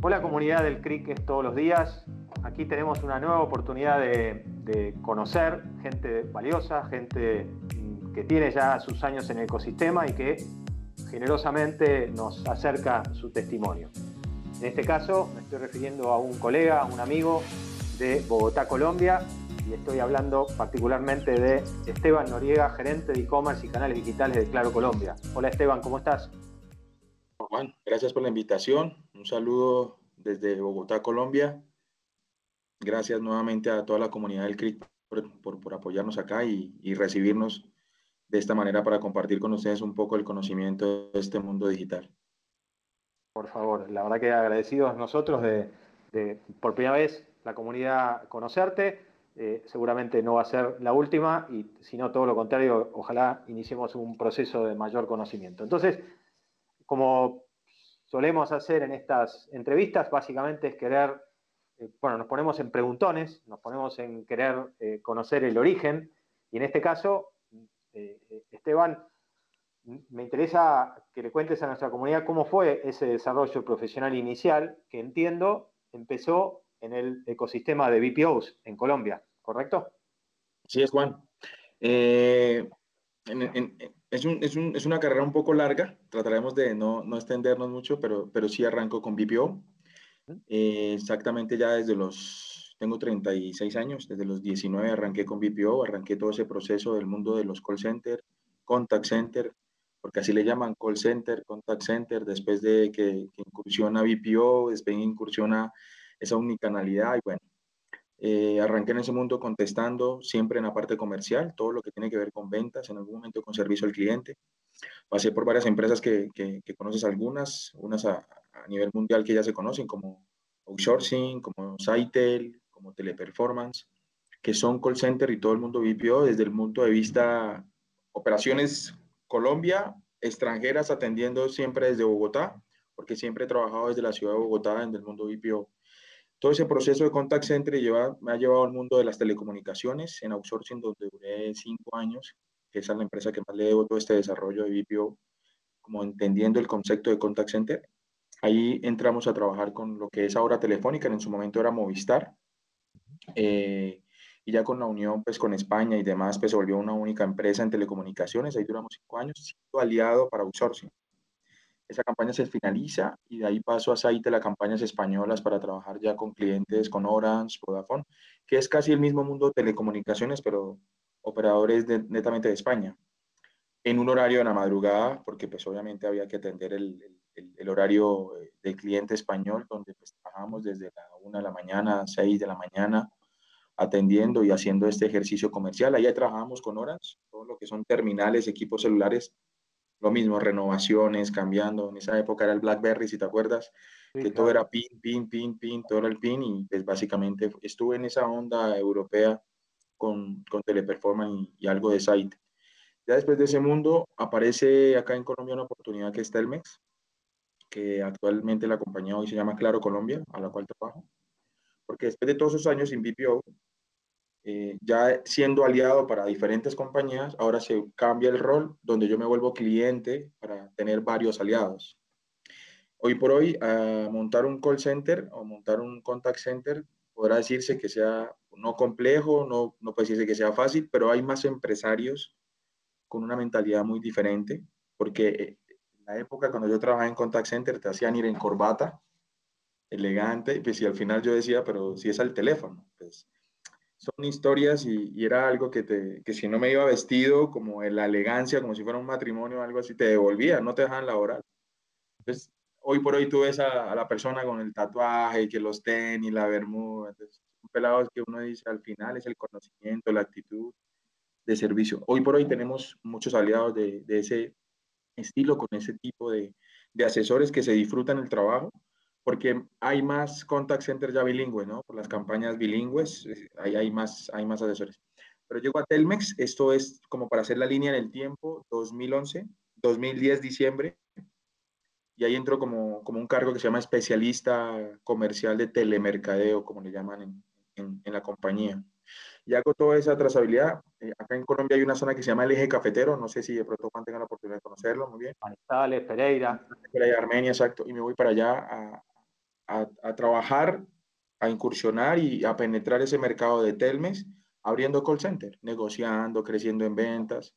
Hola comunidad del CRIC todos los días. Aquí tenemos una nueva oportunidad de, conocer gente valiosa, gente mm, que tiene ya sus años en el ecosistema y que generosamente nos acerca su testimonio. En este caso me estoy refiriendo a un colega, a un amigo de Bogotá, Colombia, y estoy hablando particularmente de Esteban Noriega, gerente de e-commerce y canales digitales de Claro Colombia. Hola Esteban, ¿cómo estás? Juan, gracias por la invitación. Un saludo desde Bogotá, Colombia. Gracias nuevamente a toda la comunidad del CRIC por, apoyarnos acá y, recibirnos de esta manera para compartir con ustedes un poco el conocimiento de este mundo digital. Por favor, la verdad que agradecidos nosotros de, por primera vez la comunidad conocerte. Eh, seguramente no va a ser la última y si no todo lo contrario, ojalá iniciemos un proceso de mayor conocimiento. Entonces, como solemos hacer en estas entrevistas, básicamente es querer, eh, bueno, nos ponemos en preguntones, nos ponemos en querer eh, conocer el origen, y en este caso, eh, Esteban, me interesa que le cuentes a nuestra comunidad cómo fue ese desarrollo profesional inicial, que entiendo empezó en el ecosistema de BPOs en Colombia, ¿correcto? Sí, es Juan. en, es, un, es, un, es, una carrera un poco larga, trataremos de no, no extendernos mucho, pero, pero sí arranco con BPO. Eh, exactamente ya desde los, tengo 36 años, desde los 19 arranqué con BPO, arranqué todo ese proceso del mundo de los call center, contact center, porque así le llaman call center, contact center, después de que, que incursiona BPO, después incursiona esa unicanalidad y bueno, eh, arranqué en ese mundo contestando siempre en la parte comercial, todo lo que tiene que ver con ventas, en algún momento con servicio al cliente. Pasé por varias empresas que, que, conoces algunas, unas a, nivel mundial que ya se conocen, como Outsourcing, como Saitel, como Teleperformance, que son call center y todo el mundo vivió desde el punto de vista operaciones Colombia, extranjeras atendiendo siempre desde Bogotá, porque siempre he trabajado desde la ciudad de Bogotá en el mundo BPO todo ese proceso de contact center lleva, me ha llevado al mundo de las telecomunicaciones en outsourcing, donde duré cinco años, que es la empresa que más le debo todo este desarrollo de BPO, como entendiendo el concepto de contact center. Ahí entramos a trabajar con lo que es ahora Telefónica, en su momento era Movistar. Eh, y ya con la unión pues con España y demás, pues se volvió una única empresa en telecomunicaciones. Ahí duramos cinco años, siendo aliado para outsourcing. Esa campaña se finaliza y de ahí paso a Saite, las campañas españolas para trabajar ya con clientes, con Orange, Vodafone, que es casi el mismo mundo de telecomunicaciones, pero operadores netamente de España. En un horario de la madrugada, porque pues obviamente había que atender el, el, horario eh, del cliente español, donde pues trabajamos desde la 1 de la mañana, 6 de la mañana, atendiendo y haciendo este ejercicio comercial. Allá trabajamos con Orange, todo lo que son terminales, equipos celulares lo mismo, renovaciones, cambiando. En esa época era el BlackBerry, si te acuerdas, que todo era pin, pin, pin, pin, todo era el pin y pues básicamente estuve en esa onda europea con, con Teleperformance y, algo de site. Ya después de ese mundo aparece acá en Colombia una oportunidad que es Telmex, que actualmente la compañía hoy se llama Claro Colombia, a la cual trabajo. Porque después de todos esos años en BPO, ya siendo aliado para diferentes compañías, ahora se cambia el rol donde yo me vuelvo cliente para tener varios aliados. Hoy por hoy, montar un call center o montar un contact center podrá decirse que sea no complejo, no, no puede decirse que sea fácil, pero hay más empresarios con una mentalidad muy diferente, porque eh, en la época cuando yo trabajaba en contact center te hacían ir en corbata, elegante, pues si al final yo decía, pero si es al teléfono, pues son historias y, era algo que, te, que si no me iba vestido como en la elegancia, como si fuera un matrimonio o algo así, te devolvía, no te dejaban laborar. Entonces, hoy por hoy tú ves a, la persona con el tatuaje, que los tenis, la bermuda, entonces, un pelado que uno dice al final es el conocimiento, la actitud de servicio. Hoy por hoy tenemos muchos aliados de, de ese estilo, con ese tipo de, de asesores que se disfrutan el trabajo porque hay más contact center ya bilingües, ¿no? Por las campañas bilingües, eh, ahí hay más, hay más asesores. Pero llego a Telmex, esto es como para hacer la línea en el tiempo, 2011, 2010, diciembre, y ahí entro como, como un cargo que se llama especialista comercial de telemercadeo, como le llaman en, en, la compañía. Y hago toda esa trazabilidad. Eh, acá en Colombia hay una zona que se llama el eje cafetero, no sé si de pronto Juan tenga la oportunidad de conocerlo, muy bien. Manizales, Pereira. Pereira, Armenia, exacto. Y me voy para allá a, a, trabajar, a incursionar y a penetrar ese mercado de Telmes, abriendo call center, negociando, creciendo en ventas.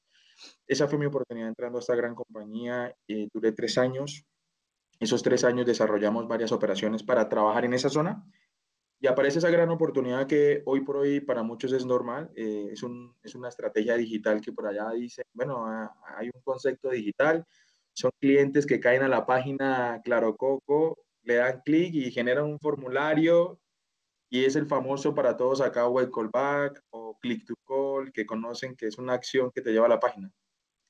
Esa fue mi oportunidad entrando a esta gran compañía. Eh, duré tres años. Esos tres años desarrollamos varias operaciones para trabajar en esa zona y aparece esa gran oportunidad que hoy por hoy para muchos es normal. Eh, es, un, es, una estrategia digital que por allá dice, bueno, ah, hay un concepto digital, son clientes que caen a la página Claro Coco, le dan clic y generan un formulario y es el famoso para todos acá web callback o click to call que conocen que es una acción que te lleva a la página.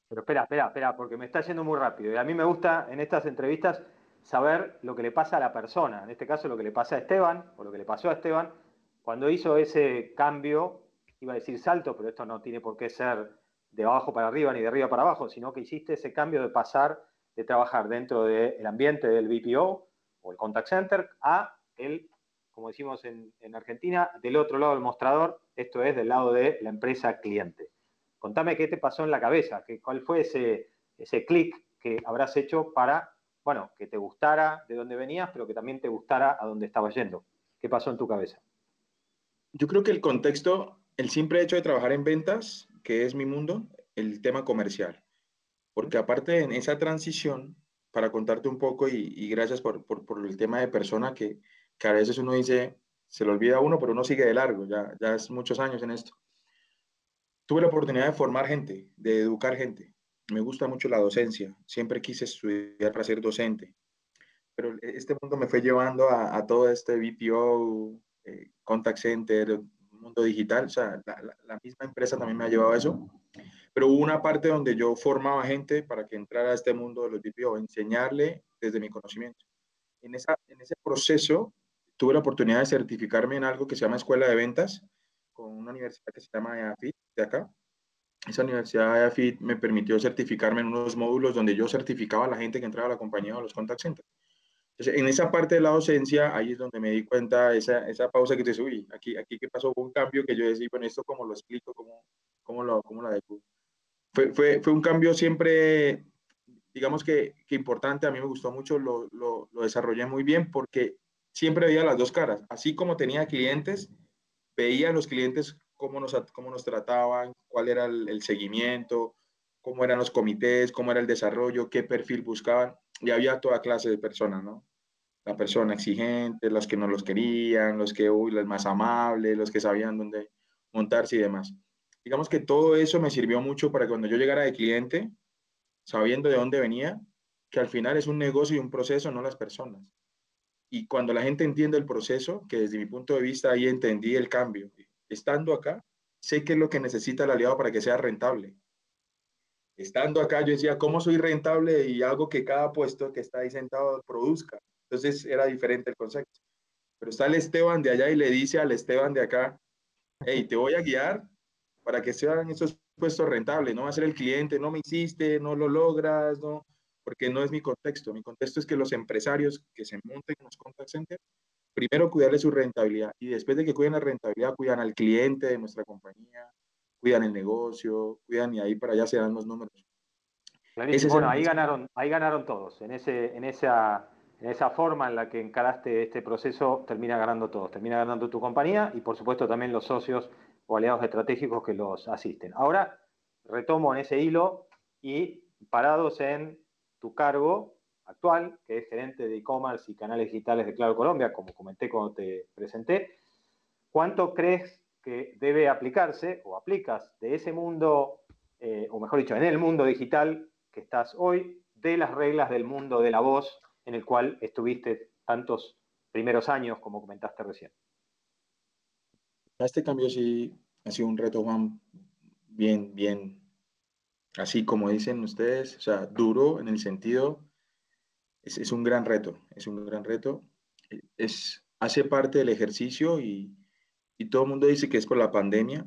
Pero espera, espera, espera, porque me está yendo muy rápido. Y a mí me gusta en estas entrevistas saber lo que le pasa a la persona, en este caso lo que le pasa a Esteban, o lo que le pasó a Esteban, cuando hizo ese cambio, iba a decir salto, pero esto no tiene por qué ser de abajo para arriba ni de arriba para abajo, sino que hiciste ese cambio de pasar de trabajar dentro del ambiente del BPO o el contact center a el, como decimos en, en, Argentina, del otro lado del mostrador, esto es del lado de la empresa cliente. Contame qué te pasó en la cabeza, que, cuál fue ese, ese clic que habrás hecho para bueno, que te gustara de dónde venías, pero que también te gustara a dónde estabas yendo. ¿Qué pasó en tu cabeza? Yo creo que el contexto, el simple hecho de trabajar en ventas, que es mi mundo, el tema comercial. Porque aparte en esa transición, para contarte un poco y, gracias por, el tema de persona que, que, a veces uno dice, se lo olvida a uno, pero uno sigue de largo, ya, ya es muchos años en esto. Tuve la oportunidad de formar gente, de educar gente me gusta mucho la docencia, siempre quise estudiar para ser docente, pero este mundo me fue llevando a, todo este BPO, eh, contact center, mundo digital, o sea, la, misma empresa también me ha llevado a eso, pero hubo una parte donde yo formaba gente para que entrara a este mundo de los BPO, enseñarle desde mi conocimiento. En, esa, en ese proceso tuve la oportunidad de certificarme en algo que se llama Escuela de Ventas, con una universidad que se llama EAFIT de acá, esa universidad de AFIT me permitió certificarme en unos módulos donde yo certificaba a la gente que entraba a la compañía o los contact centers. Entonces, en esa parte de la docencia, ahí es donde me di cuenta, esa, esa pausa que te subí, aquí, aquí que pasó un cambio que yo decía, bueno, esto cómo lo explico, cómo, cómo lo, cómo lo adecuo. Fue, fue, fue un cambio siempre, digamos que, que, importante, a mí me gustó mucho, lo, lo, lo desarrollé muy bien porque siempre veía las dos caras, así como tenía clientes, veía a los clientes cómo nos, cómo nos trataban, cuál era el, seguimiento, cómo eran los comités, cómo era el desarrollo, qué perfil buscaban. Y había toda clase de personas, ¿no? La persona exigente, los que no los querían, los que, uy, los más amables, los que sabían dónde montarse y demás. Digamos que todo eso me sirvió mucho para cuando yo llegara de cliente, sabiendo de dónde venía, que al final es un negocio y un proceso, no las personas. Y cuando la gente entiende el proceso, que desde mi punto de vista ahí entendí el cambio, estando acá, sé qué es lo que necesita el aliado para que sea rentable. Estando acá, yo decía, ¿cómo soy rentable y hago que cada puesto que está ahí sentado produzca? Entonces era diferente el concepto. Pero está el Esteban de allá y le dice al Esteban de acá, hey, te voy a guiar para que sean esos puestos rentables, no va a ser el cliente, no me hiciste, no lo logras, no, porque no es mi contexto. Mi contexto es que los empresarios que se monten en los contact centers primero cuidarle su rentabilidad y después de que cuiden la rentabilidad, cuidan al cliente de nuestra compañía, cuidan el negocio, cuidan y ahí para allá se dan los números. Bueno, ahí ganaron, ahí ganaron todos. En, ese, en, esa, en esa forma en la que encaraste este proceso, termina ganando todos. Termina ganando tu compañía y por supuesto también los socios o aliados estratégicos que los asisten. Ahora retomo en ese hilo y parados en tu cargo, actual, que es gerente de e-commerce y canales digitales de Claro Colombia, como comenté cuando te presenté, ¿cuánto crees que debe aplicarse o aplicas de ese mundo, eh, o mejor dicho, en el mundo digital que estás hoy, de las reglas del mundo de la voz en el cual estuviste tantos primeros años, como comentaste recién? Este cambio sí ha sido un reto, Juan, bien, bien, así como dicen ustedes, o sea, duro en el sentido es, un gran reto, es un gran reto. Es, hace parte del ejercicio y, todo el mundo dice que es por la pandemia,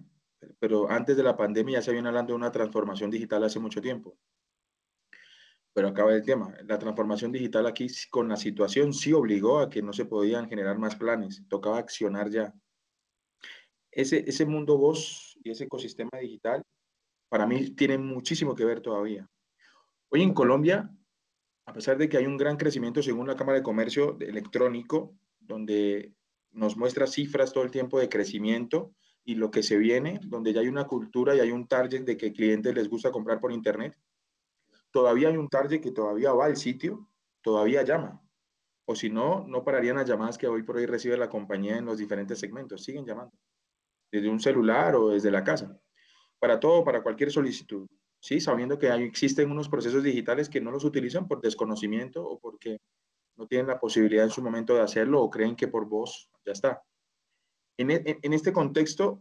pero antes de la pandemia ya se viene hablando de una transformación digital hace mucho tiempo. Pero acaba el tema. La transformación digital aquí con la situación sí obligó a que no se podían generar más planes, tocaba accionar ya. Ese, ese mundo voz y ese ecosistema digital para mí tiene muchísimo que ver todavía. Hoy en Colombia a pesar de que hay un gran crecimiento según la Cámara de Comercio electrónico, donde nos muestra cifras todo el tiempo de crecimiento y lo que se viene, donde ya hay una cultura y hay un target de que clientes les gusta comprar por internet. Todavía hay un target que todavía va al sitio, todavía llama. O si no, no pararían las llamadas que hoy por hoy recibe la compañía en los diferentes segmentos. Siguen llamando. Desde un celular o desde la casa. Para todo, para cualquier solicitud. Sí, sabiendo que existen unos procesos digitales que no los utilizan por desconocimiento o porque no tienen la posibilidad en su momento de hacerlo o creen que por voz ya está. En, e, en este contexto,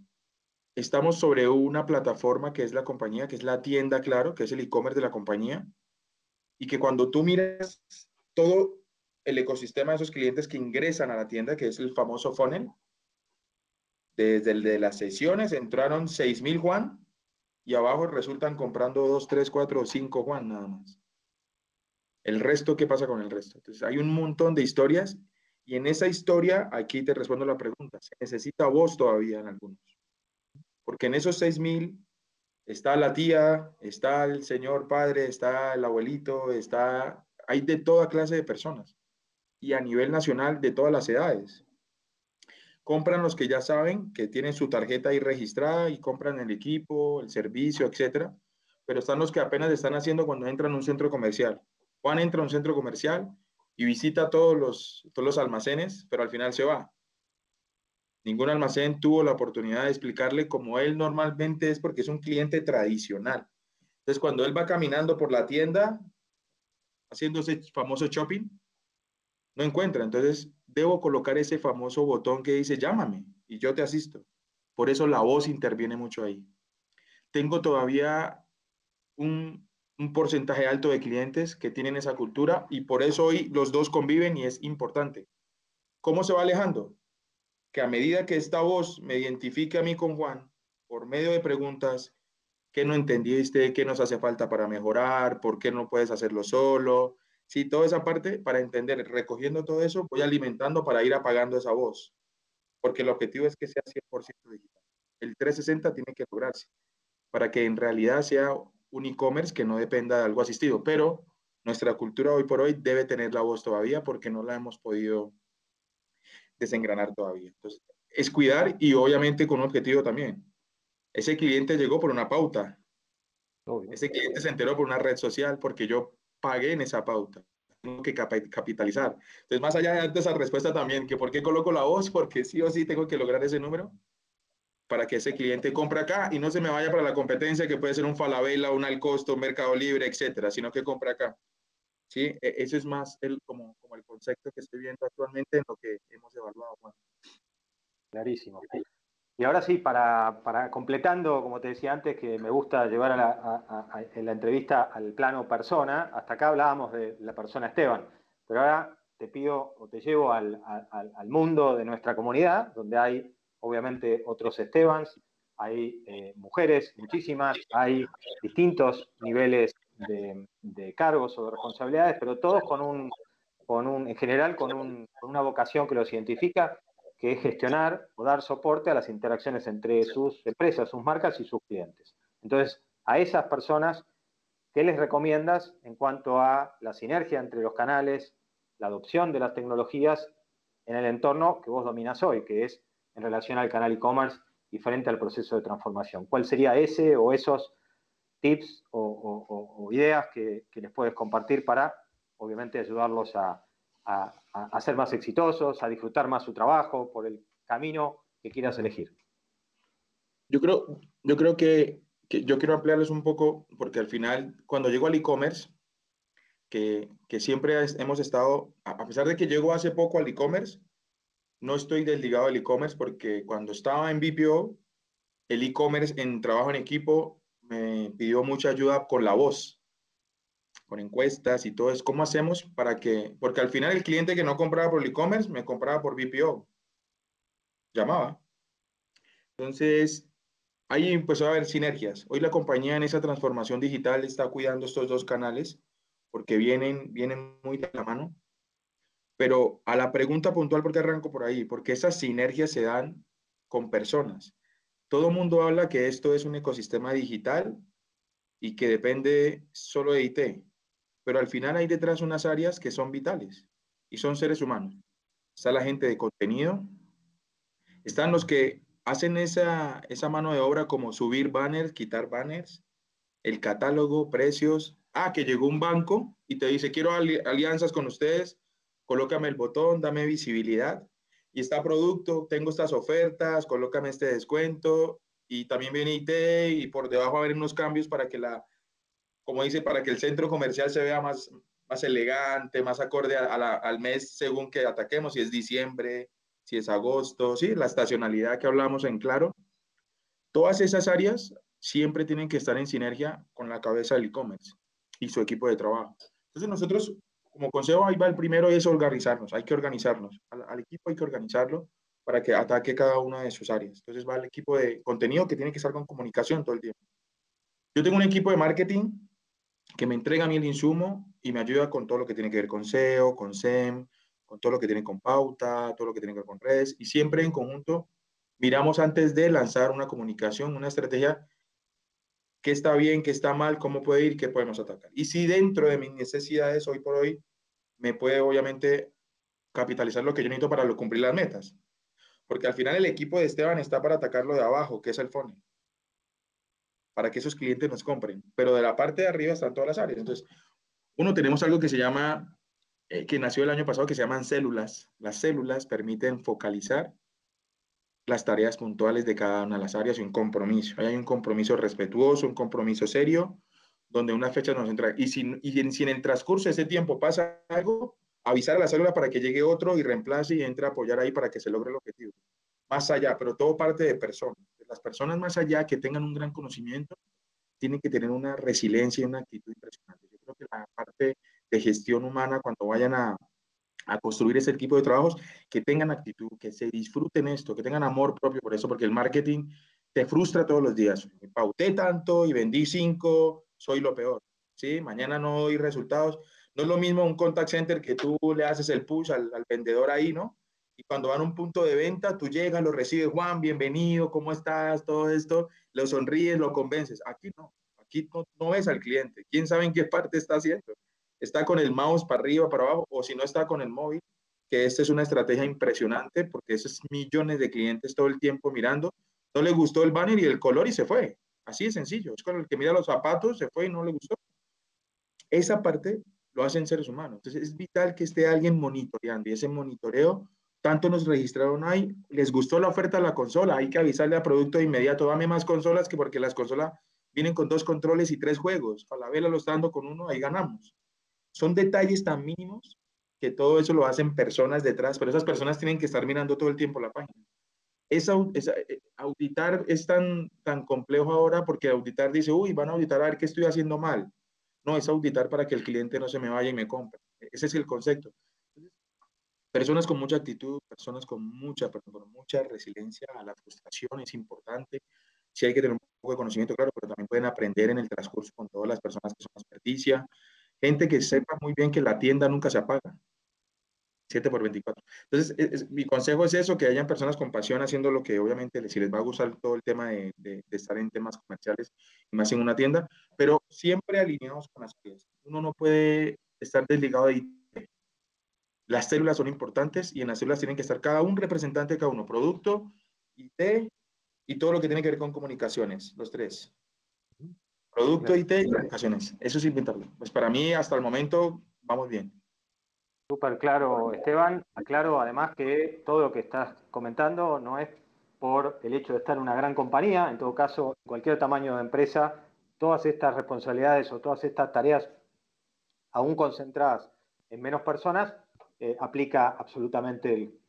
estamos sobre una plataforma que es la compañía, que es la tienda, claro, que es el e-commerce de la compañía, y que cuando tú miras todo el ecosistema de esos clientes que ingresan a la tienda, que es el famoso funnel, desde el de las sesiones entraron 6.000 Juan y abajo resultan comprando 2, 3, 4 o 5 Juan nada más. El resto, ¿qué pasa con el resto? Entonces, hay un montón de historias y en esa historia, aquí te respondo la pregunta, ¿se necesita voz todavía en algunos? Porque en esos 6.000 está la tía, está el señor padre, está el abuelito, está, hay de toda clase de personas y a nivel nacional de todas las edades. Compran los que ya saben que tienen su tarjeta ahí registrada y compran el equipo, el servicio, etcétera. Pero están los que apenas están haciendo cuando entran a un centro comercial. Juan entra a un centro comercial y visita todos los, todos los almacenes, pero al final se va. Ningún almacén tuvo la oportunidad de explicarle cómo él normalmente es porque es un cliente tradicional. Entonces, cuando él va caminando por la tienda, haciendo ese famoso shopping, no encuentra. Entonces, debo colocar ese famoso botón que dice llámame y yo te asisto. Por eso la voz interviene mucho ahí. Tengo todavía un, un porcentaje alto de clientes que tienen esa cultura y por eso hoy los dos conviven y es importante. ¿Cómo se va alejando? Que a medida que esta voz me identifique a mí con Juan, por medio de preguntas, ¿qué no entendiste? ¿Qué nos hace falta para mejorar? ¿Por qué no puedes hacerlo solo? Sí, toda esa parte para entender, recogiendo todo eso, voy alimentando para ir apagando esa voz, porque el objetivo es que sea 100% digital. El 360 tiene que lograrse para que en realidad sea un e-commerce que no dependa de algo asistido, pero nuestra cultura hoy por hoy debe tener la voz todavía porque no la hemos podido desengranar todavía. Entonces, es cuidar y obviamente con un objetivo también. Ese cliente llegó por una pauta. Ese cliente se enteró por una red social porque yo pagué en esa pauta. Tengo que capitalizar. Entonces, más allá de esa respuesta también, que por qué coloco la voz, porque sí o sí tengo que lograr ese número para que ese cliente compre acá y no se me vaya para la competencia, que puede ser un Falabella, un Alcosto, un Mercado Libre, etcétera, sino que compre acá. ¿Sí? E, eso es más el, como, como el concepto que estoy viendo actualmente en lo que hemos evaluado, Clarísimo. Y ahora sí, para, para, completando, como te decía antes, que me gusta llevar a la, en la entrevista al plano persona, hasta acá hablábamos de la persona Esteban, pero ahora te pido o te llevo al, al, mundo de nuestra comunidad, donde hay obviamente otros Estebans, hay eh, mujeres, muchísimas, hay distintos niveles de, de, cargos o de responsabilidades, pero todos con un, con un en general, con, un, con una vocación que los identifica que es gestionar o dar soporte a las interacciones entre sus empresas, sus marcas y sus clientes. Entonces, a esas personas, ¿qué les recomiendas en cuanto a la sinergia entre los canales, la adopción de las tecnologías en el entorno que vos dominas hoy, que es en relación al canal e-commerce y frente al proceso de transformación? ¿Cuál sería ese o esos tips o, ideas que les puedes compartir para, obviamente, ayudarlos a, a, ser más exitosos, a disfrutar más su trabajo por el camino que quieras elegir. Yo creo, yo creo que, yo quiero ampliarles un poco, porque al final, cuando llego al e-commerce, que, siempre hemos estado, a pesar de que llego hace poco al e-commerce, no estoy desligado del e-commerce porque cuando estaba en BPO, el e-commerce en trabajo en equipo me pidió mucha ayuda con la voz con encuestas y todo eso. ¿Cómo hacemos para que, porque al final el cliente que no compraba por e-commerce me compraba por BPO, llamaba. Entonces, ahí empezó a haber sinergias. Hoy la compañía en esa transformación digital está cuidando estos dos canales porque vienen, vienen muy de la mano. Pero a la pregunta puntual, ¿por qué arranco por ahí? Porque esas sinergias se dan con personas. Todo mundo habla que esto es un ecosistema digital y que depende solo de IT pero al final hay detrás unas áreas que son vitales y son seres humanos. está la gente de contenido, están los que hacen esa, esa mano de obra como subir banners, quitar banners, el catálogo, precios. Ah, que llegó un banco y te dice, quiero alianzas con ustedes, colócame el botón, dame visibilidad. Y está producto, tengo estas ofertas, colócame este descuento. Y también viene IT y por debajo a haber unos cambios para que la, como dice, para que el centro comercial se vea más, más elegante, más acorde al mes según que ataquemos, si es diciembre, si es agosto, sí, la estacionalidad que hablamos en claro. Todas esas áreas siempre tienen que estar en sinergia con la cabeza del e-commerce y su equipo de trabajo. Entonces nosotros, como consejo, ahí va el primero es organizarnos, hay que organizarnos. Al, equipo hay que organizarlo para que ataque cada una de sus áreas. Entonces va el equipo de contenido que tiene que estar con comunicación todo el tiempo. Yo tengo un equipo de marketing que me entrega a mí el insumo y me ayuda con todo lo que tiene que ver con SEO, con SEM, con todo lo que tiene con pauta, todo lo que tiene que ver con redes, y siempre en conjunto miramos antes de lanzar una comunicación, una estrategia, qué está bien, qué está mal, cómo puede ir, qué podemos atacar. Y si dentro de mis necesidades hoy por hoy me puede obviamente capitalizar lo que yo necesito para cumplir las metas. Porque al final el equipo de Esteban está para atacarlo de abajo, que es el funnel. Para que esos clientes nos compren. Pero de la parte de arriba están todas las áreas. Entonces, uno tenemos algo que se llama eh, que nació el año pasado que se llaman células. Las células permiten focalizar las tareas puntuales de cada una de las áreas y un compromiso. hay un compromiso respetuoso, un compromiso serio, donde una fecha nos entra. Y si, y si en el transcurso de ese tiempo pasa algo, avisar a la célula para que llegue otro y reemplace y entre a apoyar ahí para que se logre el objetivo. Más allá, pero todo parte de personas. Las personas más allá que tengan un gran conocimiento tienen que tener una resiliencia y una actitud impresionante. Yo creo que la parte de gestión humana cuando vayan a, construir ese tipo de trabajos, que tengan actitud, que se disfruten esto, que tengan amor propio por eso, porque el marketing te frustra todos los días. Me pauté tanto y vendí cinco, soy lo peor. ¿sí? Mañana no doy resultados. No es lo mismo un contact center que tú le haces el push al, al vendedor ahí, ¿no? Y cuando van a un punto de venta, tú llegas, lo recibes, Juan, bienvenido, ¿cómo estás? Todo esto, lo sonríes, lo convences. Aquí no, aquí no, no ves al cliente. ¿Quién sabe en qué parte está haciendo? está con el mouse para arriba, para abajo, o si no está con el móvil, que esta es una estrategia impresionante porque esos millones de clientes todo el tiempo mirando, no le gustó el banner y el color y se fue. Así de sencillo. Es con el que mira los zapatos, se fue y no le gustó. Esa parte lo hacen seres humanos. Entonces es vital que esté alguien monitoreando y ese monitoreo, tanto nos registraron ahí, les gustó la oferta de la consola, hay que avisarle al producto de inmediato, dame más consolas que porque las consolas vienen con dos controles y tres juegos. A la vela lo está dando con uno, ahí ganamos. Son detalles tan mínimos que todo eso lo hacen personas detrás, pero esas personas tienen que estar mirando todo el tiempo la página. Esa, eh, auditar es tan, tan complejo ahora porque auditar dice, uy, van a auditar a ver qué estoy haciendo mal. No, es auditar para que el cliente no se me vaya y me compre. Ese es el concepto. Personas con mucha actitud, personas con mucha, perdón, mucha resiliencia a la frustración es importante. Sí hay que tener un poco de conocimiento, claro, pero también pueden aprender en el transcurso con todas las personas que son experticia. Gente que sepa muy bien que la tienda nunca se apaga. 7 por 24. Entonces, mi consejo es eso, que hayan personas con pasión haciendo lo que obviamente les, si les va a gustar todo el tema de, estar en temas comerciales y más en una tienda, pero siempre alineados con las piezas. Uno no puede estar desligado de. Las células son importantes y en las células tienen que estar cada un representante de cada uno, producto, IT y todo lo que tiene que ver con comunicaciones, los tres. Producto, IT y aplicaciones. Eso es inventarlo. Pues para mí, hasta el momento, vamos bien. Súper claro, Esteban. Aclaro además que todo lo que estás comentando no es por el hecho de estar en una gran compañía, en todo caso, cualquier tamaño de empresa, todas estas responsabilidades o todas estas tareas, aún concentradas en menos personas, eh, aplica absolutamente el,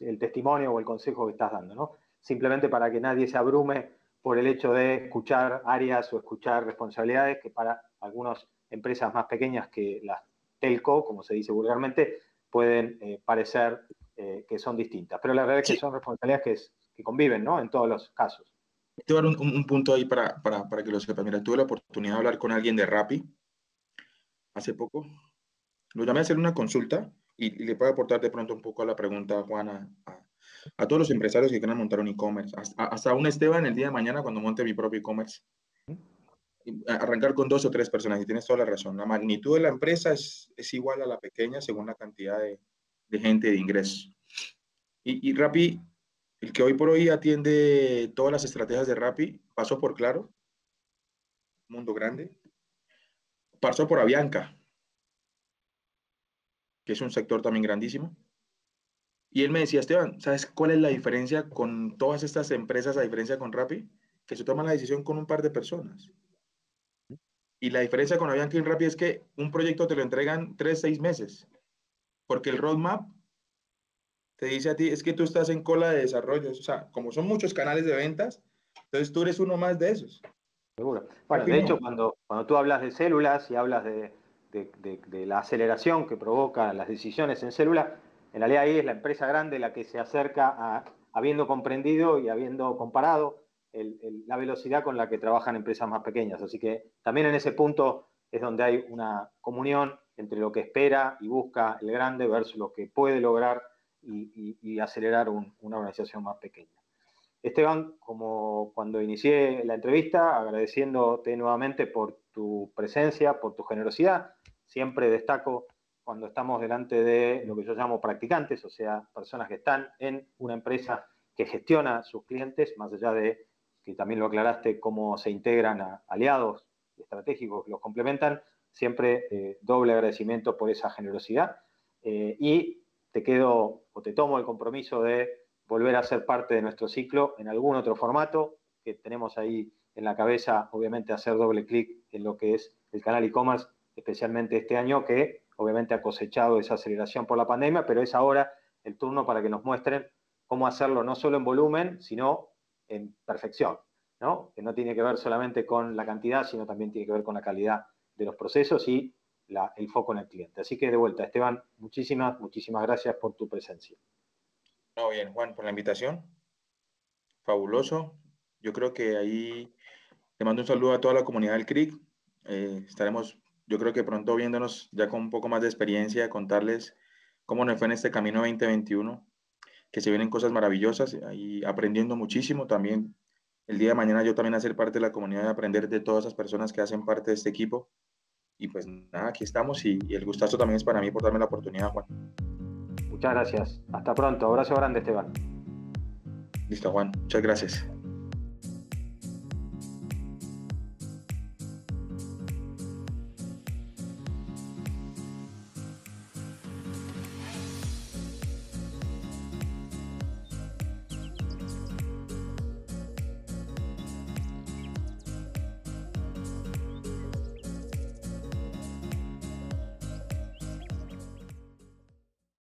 el, testimonio o el consejo que estás dando, ¿no? Simplemente para que nadie se abrume por el hecho de escuchar áreas o escuchar responsabilidades que para algunas empresas más pequeñas que las telco, como se dice vulgarmente, pueden eh, parecer eh, que son distintas. Pero la verdad es que son responsabilidades que, conviven ¿no? en todos los casos. Te voy a dar un, punto ahí para, para, para, que lo sepas. Mira, tuve la oportunidad de hablar con alguien de Rappi hace poco. Lo llamé a hacer una consulta y, le puedo aportar de pronto un poco a la pregunta, Juana, a, a todos los empresarios que quieran montar un e-commerce, hasta, un Esteban el día de mañana cuando monte mi propio e-commerce. Arrancar con dos o tres personas, y tienes toda la razón. La magnitud de la empresa es, es igual a la pequeña según la cantidad de, de gente, de ingresos. Y, y Rappi, el que hoy por hoy atiende todas las estrategias de Rappi, pasó por Claro, Mundo Grande, pasó por Avianca, que es un sector también grandísimo. Y él me decía, Esteban, ¿sabes cuál es la diferencia con todas estas empresas, a diferencia con Rappi? Que se toma la decisión con un par de personas. Y la diferencia con Avianca y Rappi es que un proyecto te lo entregan tres, seis meses. Porque el roadmap te dice a ti, es que tú estás en cola de desarrollo. O sea, como son muchos canales de ventas, entonces tú eres uno más de esos. Seguro. Bueno, de hecho, cuando, cuando tú hablas de células y hablas de, la aceleración que provoca las decisiones en células, en realidad ahí es la empresa grande la que se acerca a, habiendo comprendido y habiendo comparado la velocidad con la que trabajan empresas más pequeñas. Así que también en ese punto es donde hay una comunión entre lo que espera y busca el grande versus lo que puede lograr y, acelerar una organización más pequeña. Esteban, como cuando inicié la entrevista, agradeciéndote nuevamente por tu presencia, por tu generosidad. Siempre destaco cuando estamos delante de lo que yo llamo practicantes, o sea, personas que están en una empresa que gestiona sus clientes, más allá de que también lo aclaraste, cómo se integran a aliados estratégicos que los complementan, siempre eh, doble agradecimiento por esa generosidad. Eh, y te quedo o te tomo el compromiso de volver a ser parte de nuestro ciclo en algún otro formato, que tenemos ahí en la cabeza, obviamente, hacer doble clic en lo que es el canal e-commerce, especialmente este año, que obviamente ha cosechado esa aceleración por la pandemia, pero es ahora el turno para que nos muestren cómo hacerlo no solo en volumen, sino en perfección, ¿no? que no tiene que ver solamente con la cantidad, sino también tiene que ver con la calidad de los procesos y el foco en el cliente. Así que de vuelta, Esteban, muchísimas, muchísimas gracias por tu presencia. No, bien, Juan, por la invitación. Fabuloso. Yo creo que ahí te mando un saludo a toda la comunidad del CRIC. Eh, estaremos, yo creo que pronto viéndonos ya con un poco más de experiencia, contarles cómo nos fue en este camino 2021, que se vienen cosas maravillosas y aprendiendo muchísimo también. El día de mañana yo también hacer parte de la comunidad y aprender de todas esas personas que hacen parte de este equipo. Y pues nada, aquí estamos y, y el gustazo también es para mí por darme la oportunidad, Juan. Muchas gracias. Hasta pronto. Abrazo grande, Esteban. Listo, Juan. Muchas gracias.